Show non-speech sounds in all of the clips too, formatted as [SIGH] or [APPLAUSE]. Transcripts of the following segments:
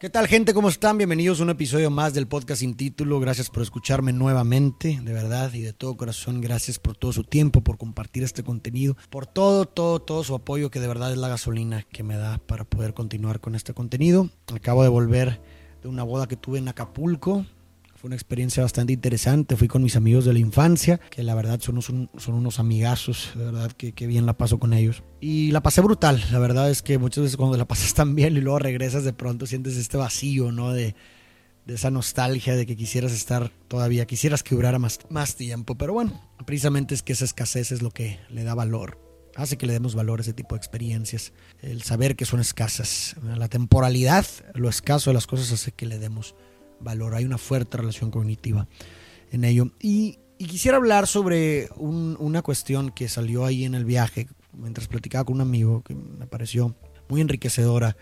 ¿Qué tal gente? ¿Cómo están? Bienvenidos a un episodio más del podcast sin título. Gracias por escucharme nuevamente, de verdad y de todo corazón. Gracias por todo su tiempo, por compartir este contenido, por todo, todo, todo su apoyo que de verdad es la gasolina que me da para poder continuar con este contenido. Acabo de volver de una boda que tuve en Acapulco. Fue una experiencia bastante interesante. Fui con mis amigos de la infancia, que la verdad son unos, son unos amigazos. De verdad que, que, bien la paso con ellos. Y la pasé brutal. La verdad es que muchas veces cuando la pasas [LAUGHS] tan bien y luego regresas de pronto sientes este vacío, ¿no? De, de esa nostalgia de que quisieras estar todavía, quisieras que durara más, más tiempo. Pero bueno, precisamente es que esa escasez es lo que le da valor hace que le demos valor a ese tipo de experiencias. El saber que son escasas. La temporalidad, lo escaso de las cosas hace que le demos valor. Hay una fuerte relación cognitiva en ello. Y, y quisiera hablar sobre un, una cuestión que salió ahí en el viaje, mientras platicaba con un amigo, que me pareció muy enriquecedora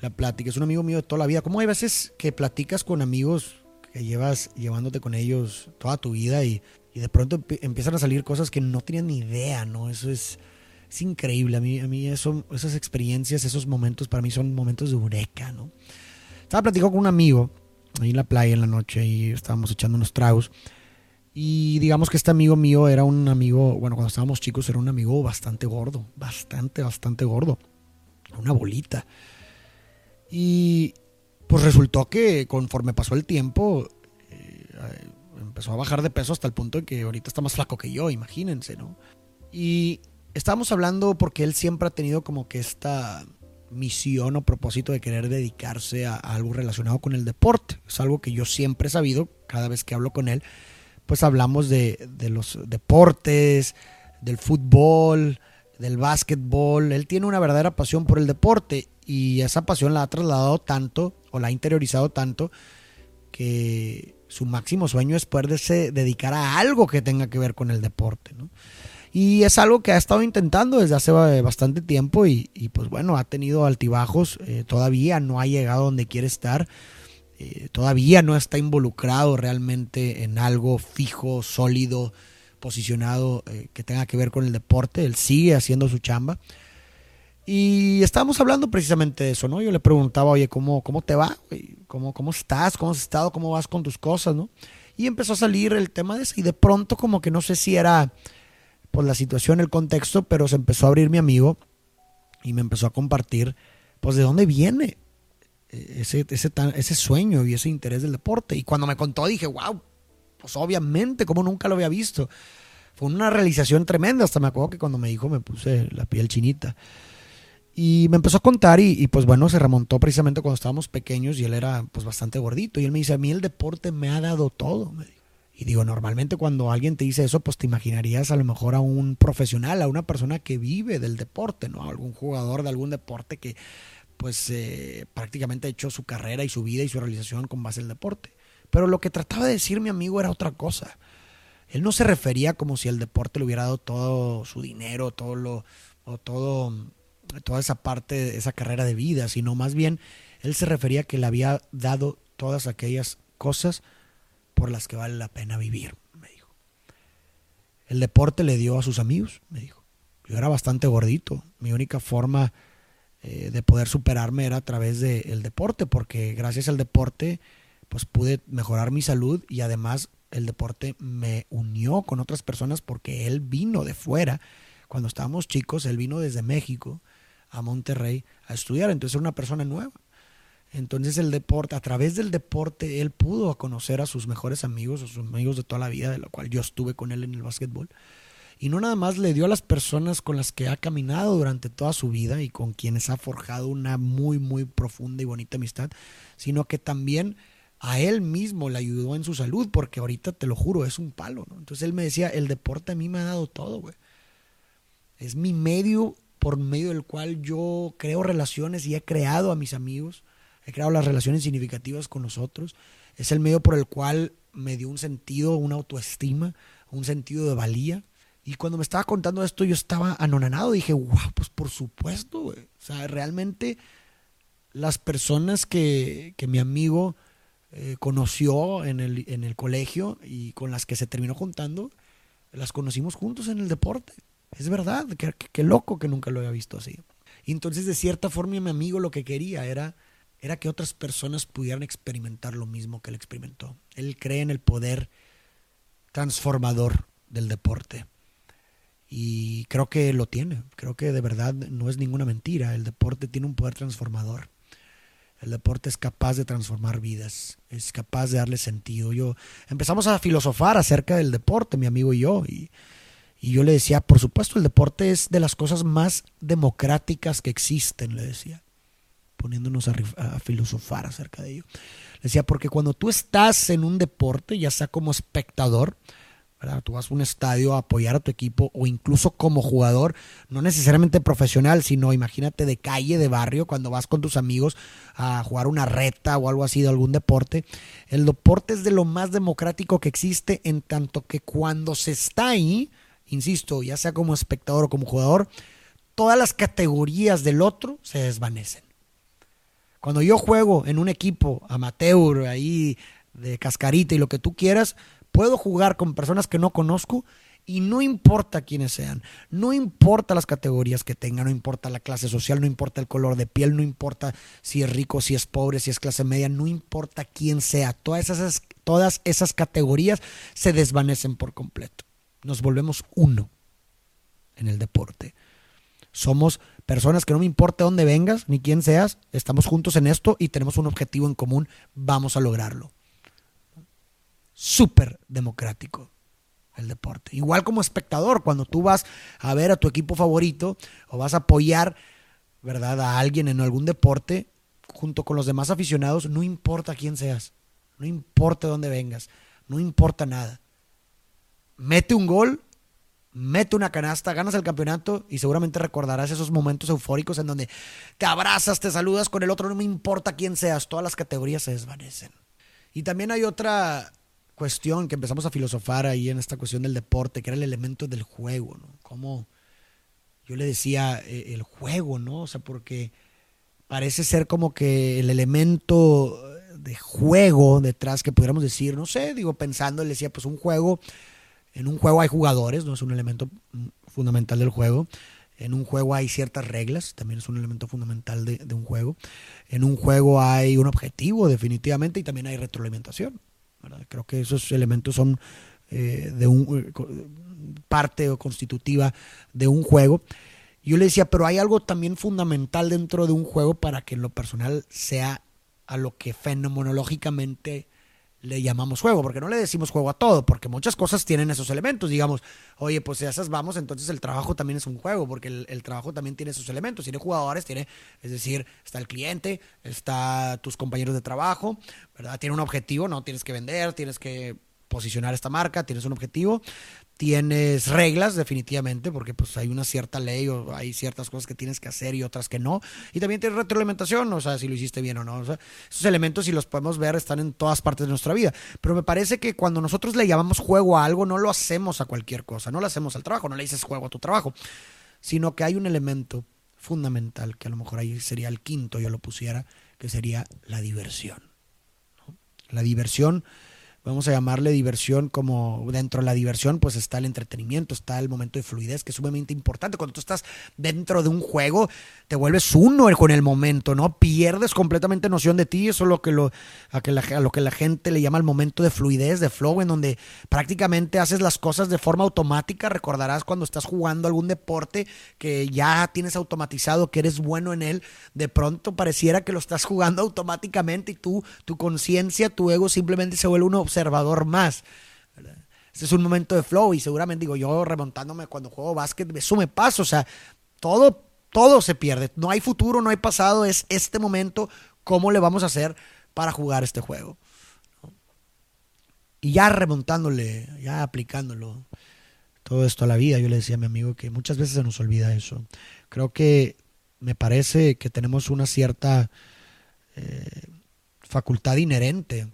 la plática. Es un amigo mío de toda la vida. ¿Cómo hay veces que platicas con amigos que llevas llevándote con ellos toda tu vida y, y de pronto empiezan a salir cosas que no tenían ni idea, ¿no? Eso es, es increíble. A mí, a mí eso, esas experiencias, esos momentos para mí son momentos de eureka, ¿no? Estaba platicando con un amigo ahí en la playa en la noche y estábamos echando unos tragos. Y digamos que este amigo mío era un amigo, bueno, cuando estábamos chicos era un amigo bastante gordo, bastante, bastante gordo. Una bolita. Y pues resultó que conforme pasó el tiempo, eh, empezó a bajar de peso hasta el punto de que ahorita está más flaco que yo, imagínense, ¿no? Y estábamos hablando porque él siempre ha tenido como que esta misión o propósito de querer dedicarse a, algo relacionado con el deporte. Es algo que yo siempre he sabido, cada vez que hablo con él, pues hablamos de, los deportes, del fútbol, del básquetbol. Él tiene una verdadera pasión por el deporte y esa pasión la ha trasladado tanto o la ha interiorizado tanto que su máximo sueño es poderse dedicar a algo que tenga que ver con el deporte. Y es algo que ha estado intentando desde hace bastante tiempo y, y pues bueno, ha tenido altibajos, eh, todavía no ha llegado donde quiere estar, eh, todavía no está involucrado realmente en algo fijo, sólido, posicionado eh, que tenga que ver con el deporte, él sigue haciendo su chamba. Y estábamos hablando precisamente de eso, ¿no? Yo le preguntaba, oye, ¿cómo, cómo te va? ¿Cómo, ¿Cómo estás? ¿Cómo has estado? ¿Cómo vas con tus cosas? ¿no? Y empezó a salir el tema de eso y de pronto como que no sé si era por la situación, el contexto, pero se empezó a abrir mi amigo y me empezó a compartir, pues, de dónde viene ese, ese, ese sueño y ese interés del deporte. Y cuando me contó dije, wow, pues obviamente, como nunca lo había visto. Fue una realización tremenda, hasta me acuerdo que cuando me dijo me puse la piel chinita. Y me empezó a contar y, y, pues bueno, se remontó precisamente cuando estábamos pequeños y él era pues bastante gordito. Y él me dice, a mí el deporte me ha dado todo, me dijo. Y digo, normalmente cuando alguien te dice eso, pues te imaginarías a lo mejor a un profesional, a una persona que vive del deporte, ¿no? Algún jugador de algún deporte que pues eh, prácticamente ha hecho su carrera y su vida y su realización con base al deporte. Pero lo que trataba de decir mi amigo era otra cosa. Él no se refería como si el deporte le hubiera dado todo su dinero, todo lo, o todo, toda esa parte, esa carrera de vida, sino más bien él se refería que le había dado todas aquellas cosas por las que vale la pena vivir, me dijo. El deporte le dio a sus amigos, me dijo. Yo era bastante gordito. Mi única forma eh, de poder superarme era a través del de deporte, porque gracias al deporte pues pude mejorar mi salud y además el deporte me unió con otras personas porque él vino de fuera. Cuando estábamos chicos, él vino desde México a Monterrey a estudiar, entonces era una persona nueva. Entonces el deporte, a través del deporte, él pudo conocer a sus mejores amigos, a sus amigos de toda la vida, de lo cual yo estuve con él en el básquetbol. Y no nada más le dio a las personas con las que ha caminado durante toda su vida y con quienes ha forjado una muy, muy profunda y bonita amistad, sino que también a él mismo le ayudó en su salud, porque ahorita te lo juro, es un palo. Entonces él me decía, el deporte a mí me ha dado todo, güey. Es mi medio por medio del cual yo creo relaciones y he creado a mis amigos, he creado las relaciones significativas con nosotros. Es el medio por el cual me dio un sentido, una autoestima, un sentido de valía. Y cuando me estaba contando esto, yo estaba anonanado. Dije, wow, pues por supuesto, güey. O sea, realmente las personas que, que mi amigo eh, conoció en el, en el colegio y con las que se terminó juntando, las conocimos juntos en el deporte. Es verdad, qué, qué loco que nunca lo había visto así. Y entonces, de cierta forma, mi amigo lo que quería era era que otras personas pudieran experimentar lo mismo que él experimentó. Él cree en el poder transformador del deporte. Y creo que lo tiene. Creo que de verdad no es ninguna mentira. El deporte tiene un poder transformador. El deporte es capaz de transformar vidas, es capaz de darle sentido. Yo empezamos a filosofar acerca del deporte, mi amigo y yo, y, y yo le decía, por supuesto, el deporte es de las cosas más democráticas que existen, le decía, poniéndonos a, filosofar acerca de ello. Decía, porque cuando tú estás en un deporte, ya sea como espectador, Tú vas a un estadio a apoyar a tu equipo o incluso como jugador, no necesariamente profesional, sino imagínate de calle, de barrio, cuando vas con tus amigos a jugar una reta o algo así de algún deporte. El deporte es de lo más democrático que existe en tanto que cuando se está ahí, insisto, ya sea como espectador o como jugador, todas las categorías del otro se desvanecen. Cuando yo juego en un equipo amateur, ahí de cascarita y lo que tú quieras, puedo jugar con personas que no conozco y no importa quiénes sean, no importa las categorías que tengan, no importa la clase social, no importa el color de piel, no importa si es rico, si es pobre, si es clase media, no importa quién sea, todas esas, todas esas categorías se desvanecen por completo. Nos volvemos uno en el deporte. Somos personas que no me importa dónde vengas ni quién seas, estamos juntos en esto y tenemos un objetivo en común, vamos a lograrlo súper democrático el deporte. Igual como espectador, cuando tú vas a ver a tu equipo favorito o vas a apoyar, ¿verdad?, a alguien en algún deporte, junto con los demás aficionados, no importa quién seas, no importa dónde vengas, no importa nada. Mete un gol, mete una canasta, ganas el campeonato y seguramente recordarás esos momentos eufóricos en donde te abrazas, te saludas con el otro, no me importa quién seas, todas las categorías se desvanecen. Y también hay otra cuestión que empezamos a filosofar ahí en esta cuestión del deporte, que era el elemento del juego, ¿no? Como yo le decía, eh, el juego, ¿no? O sea, porque parece ser como que el elemento de juego detrás que pudiéramos decir, no sé, digo, pensando, le decía, pues un juego, en un juego hay jugadores, no es un elemento fundamental del juego. En un juego hay ciertas reglas, también es un elemento fundamental de, un juego. En un juego hay un objetivo, definitivamente, y también hay retroalimentación. Creo que esos elementos son eh, eh, parte o constitutiva de un juego. Yo le decía, pero hay algo también fundamental dentro de un juego para que en lo personal sea a lo que fenomenológicamente le llamamos juego, porque no le decimos juego a todo, porque muchas cosas tienen esos elementos. Digamos, oye, pues si a esas vamos, entonces el trabajo también es un juego, porque el, trabajo también tiene esos elementos. Tiene jugadores, tiene, es decir, está el cliente, está tus compañeros de trabajo, ¿verdad? Tiene un objetivo, no tienes que vender, tienes que posicionar esta marca, tienes un objetivo, tienes reglas definitivamente, porque pues hay una cierta ley o hay ciertas cosas que tienes que hacer y otras que no. Y también tienes retroalimentación, o sea, si lo hiciste bien o no. esos elementos, si los podemos ver, están en todas partes de nuestra vida. Pero me parece que cuando nosotros le llamamos juego a algo, no lo hacemos a cualquier cosa, no lo hacemos al trabajo, no le dices juego a tu trabajo, sino que hay un elemento fundamental, que a lo mejor ahí sería el quinto, yo lo pusiera, que sería la diversión. La diversión vamos a llamarle diversión, como dentro de la diversión, pues está el entretenimiento, está el momento de fluidez, que es sumamente importante. Cuando tú estás dentro de un juego, te vuelves uno con el momento, ¿no? Pierdes completamente noción de ti, eso es lo que lo, a, que la, a lo que la gente le llama el momento de fluidez, de flow, en donde prácticamente haces las cosas de forma automática. Recordarás cuando estás jugando algún deporte que ya tienes automatizado, que eres bueno en él, de pronto pareciera que lo estás jugando [LAUGHS] automáticamente y tú, tu conciencia, tu ego simplemente se vuelve uno observador más. Este es un momento de flow y seguramente digo yo remontándome cuando juego básquet, eso me pasa, o sea, todo, todo se pierde, no hay futuro, no hay pasado, es este momento, cómo le vamos a hacer para jugar este juego. Y ya remontándole, ya aplicándolo todo esto a la vida, yo le decía a mi amigo que muchas veces se nos olvida eso. Creo que me parece que tenemos una cierta eh, facultad inherente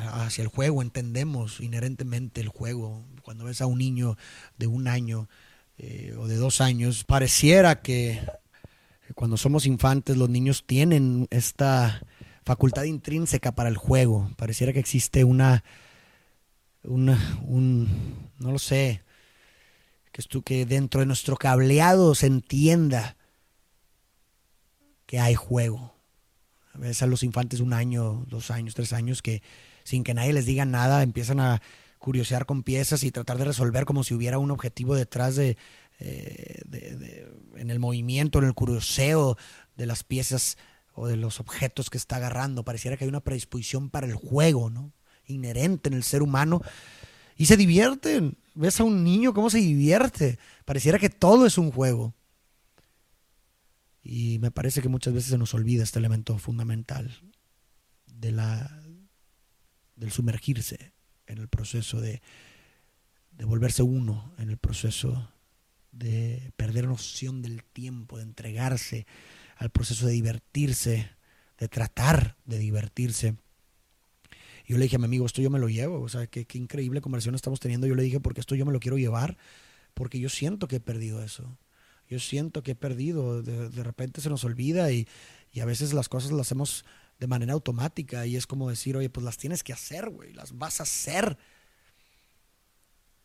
hacia el juego, entendemos inherentemente el juego. Cuando ves a un niño de un año eh, o de dos años, pareciera que cuando somos infantes los niños tienen esta facultad intrínseca para el juego. Pareciera que existe una, una un, no lo sé, que, esto, que dentro de nuestro cableado se entienda que hay juego ves a los infantes un año, dos años, tres años que sin que nadie les diga nada empiezan a curiosear con piezas y tratar de resolver como si hubiera un objetivo detrás de, eh, en el movimiento, en el curioseo de las piezas o de los objetos que está agarrando. Pareciera que hay una predisposición para el juego, ¿no? Inherente en el ser humano. Y se divierten. Ves a un niño cómo se divierte. Pareciera que todo es un juego. Y me parece que muchas veces se nos olvida este elemento fundamental de la, del sumergirse en el proceso de, volverse uno, en el proceso de perder noción del tiempo, de entregarse al proceso de divertirse, de tratar de divertirse. yo le dije a mi amigo, esto yo me lo llevo, o sea, qué, qué increíble conversación estamos teniendo. Yo le dije, porque esto yo me lo quiero llevar, porque yo siento que he perdido eso. Yo siento que he perdido, de, de repente se nos olvida y, y a veces las cosas las hacemos de manera automática y es como decir, oye, pues las tienes que hacer, güey, las vas a hacer.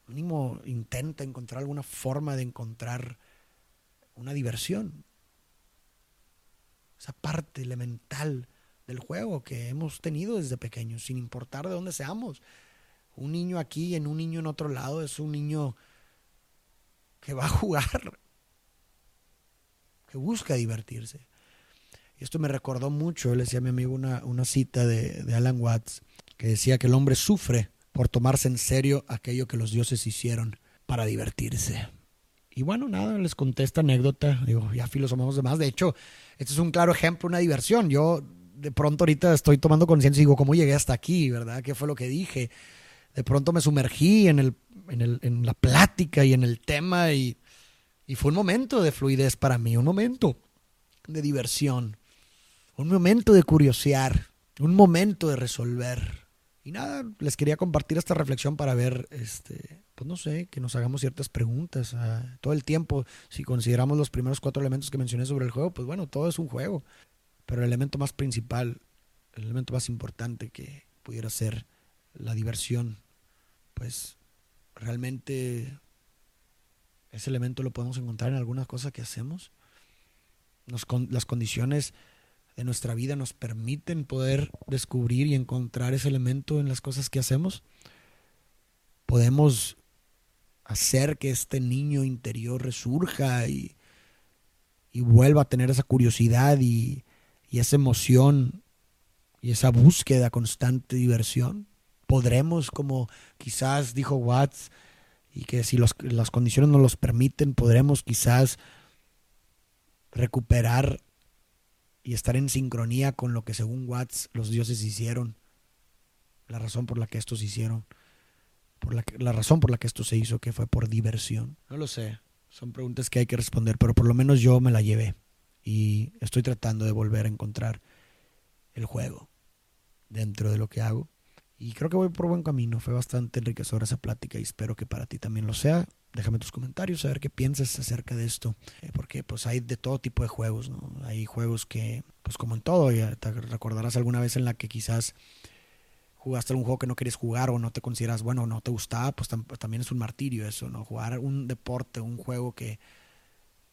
Mínimo intenta encontrar alguna forma de encontrar una diversión. Esa parte elemental del juego que hemos tenido desde pequeños, sin importar de dónde seamos. Un niño aquí en un niño en otro lado es un niño que va a jugar, que busca divertirse. Y esto me recordó mucho, le decía a mi amigo una, una cita de, de Alan Watts, que decía que el hombre sufre por tomarse en serio aquello que los dioses hicieron para divertirse. Y bueno, nada, les conté esta anécdota, digo, ya filosofamos de más. De hecho, este es un claro ejemplo, una diversión. Yo de pronto ahorita estoy tomando conciencia y digo, ¿cómo llegué hasta aquí? ¿Verdad? ¿Qué fue lo que dije? De pronto me sumergí en, el, en, el, en la plática y en el tema y, y fue un momento de fluidez para mí, un momento de diversión un momento de curiosear, un momento de resolver. Y nada, les quería compartir esta reflexión para ver, este, pues no sé, que nos hagamos ciertas preguntas ah, todo el tiempo. Si consideramos los primeros cuatro elementos que mencioné sobre el juego, pues bueno, todo es un juego. Pero el elemento más principal, el elemento más importante que pudiera ser la diversión, pues realmente ese elemento lo podemos encontrar en algunas cosas que hacemos. Las condiciones de nuestra vida nos permiten poder descubrir y encontrar ese elemento en las cosas que hacemos, podemos hacer que este niño interior resurja y, y vuelva a tener esa curiosidad y, y, esa emoción y esa búsqueda constante de diversión. Podremos, como quizás dijo Watts, y que si las condiciones nos los permiten, podremos quizás recuperar y estar en sincronía con lo que según Watts los dioses hicieron, la razón por la que estos hicieron, por la, la razón por la que esto se hizo, que fue por diversión. No lo sé, son preguntas que hay que responder, pero por lo menos yo me la llevé y estoy tratando de volver a encontrar el juego dentro de lo que hago. Y creo que voy por buen camino. Fue bastante enriquecedora esa plática y espero que para ti también lo sea déjame tus comentarios, a ver qué piensas acerca de esto, eh, porque pues hay de todo tipo de juegos, ¿no? Hay juegos que, pues como en todo, ya te recordarás alguna vez en la que quizás jugaste algún juego que no quieres jugar o no te consideras bueno, no te gustaba, pues, pues, también es un martirio eso, ¿no? Jugar un deporte, un juego que,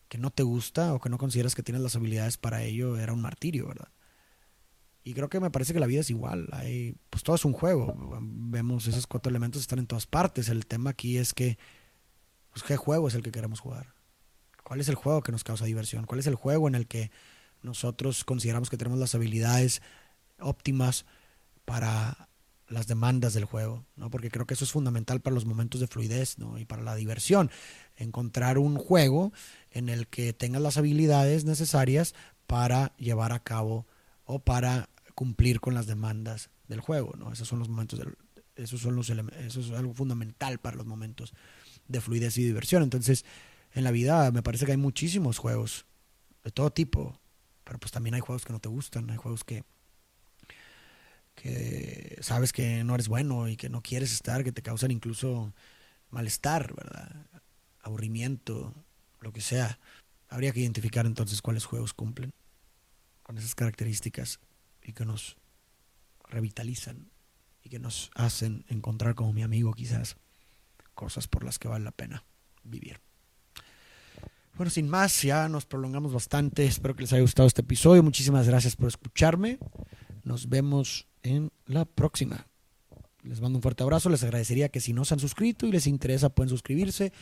que no te gusta o que no consideras que tienes las habilidades para ello, era un martirio, ¿verdad? Y creo que me parece que la vida es igual. Hay, pues todo es un juego. Vemos esos cuatro elementos están en todas partes. El tema aquí es que pues, ¿qué juego es el que queremos jugar? ¿Cuál es el juego que nos causa diversión? ¿Cuál es el juego en el que nosotros consideramos que tenemos las habilidades óptimas para las demandas del juego, ¿no? Porque creo que eso es fundamental para los momentos de fluidez, ¿no? Y para la diversión. Encontrar un juego en el que tengas las habilidades necesarias para llevar a cabo o para cumplir con las demandas del juego, ¿no? Esos son los momentos del, esos son los eso es algo fundamental para los momentos de fluidez y diversión. Entonces, en la vida me parece que hay muchísimos juegos de todo tipo, pero pues también hay juegos que no te gustan, hay juegos que que sabes que no eres bueno y que no quieres estar, que te causan incluso malestar, ¿verdad? Aburrimiento, lo que sea. Habría que identificar entonces cuáles juegos cumplen con esas características y que nos revitalizan y que nos hacen encontrar como mi amigo quizás cosas por las que vale la pena vivir. Bueno, sin más, ya nos prolongamos bastante. Espero que les haya gustado este episodio. Muchísimas gracias por escucharme. Nos vemos en la próxima. Les mando un fuerte abrazo. Les agradecería que si no se han suscrito y les interesa pueden suscribirse.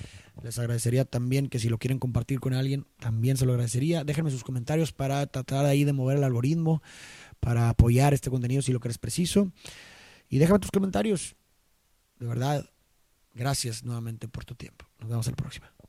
Les agradecería también que si lo quieren compartir con alguien, también se lo agradecería. Déjenme sus comentarios para tratar ahí de mover el algoritmo, para apoyar este contenido si lo crees preciso. Y déjame tus comentarios. De verdad, gracias nuevamente por tu tiempo. Nos vemos en la próxima.